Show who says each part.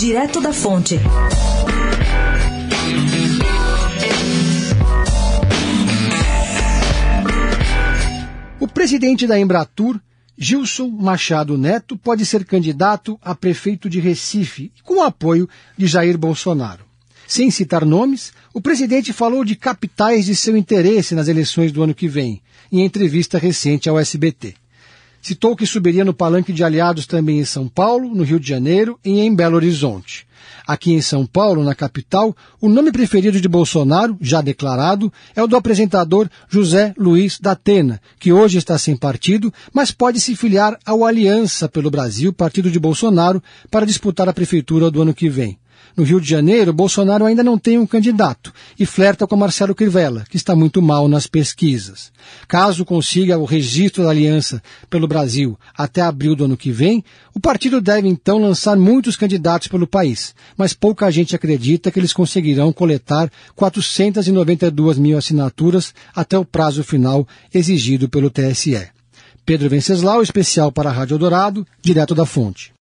Speaker 1: Direto da Fonte.
Speaker 2: O presidente da Embratur, Gilson Machado Neto, pode ser candidato a prefeito de Recife, com o apoio de Jair Bolsonaro. Sem citar nomes, o presidente falou de capitais de seu interesse nas eleições do ano que vem, em entrevista recente ao SBT. Citou que subiria no palanque de aliados também em São Paulo, no Rio de Janeiro e em Belo Horizonte. Aqui em São Paulo, na capital, o nome preferido de Bolsonaro, já declarado, é o do apresentador José Luiz da Atena, que hoje está sem partido, mas pode se filiar ao Aliança pelo Brasil, partido de Bolsonaro, para disputar a prefeitura do ano que vem. No Rio de Janeiro, Bolsonaro ainda não tem um candidato e flerta com Marcelo Crivella, que está muito mal nas pesquisas. Caso consiga o registro da aliança pelo Brasil até abril do ano que vem, o partido deve então lançar muitos candidatos pelo país, mas pouca gente acredita que eles conseguirão coletar 492 mil assinaturas até o prazo final exigido pelo TSE. Pedro Venceslau, especial para a Rádio Dourado, direto da fonte.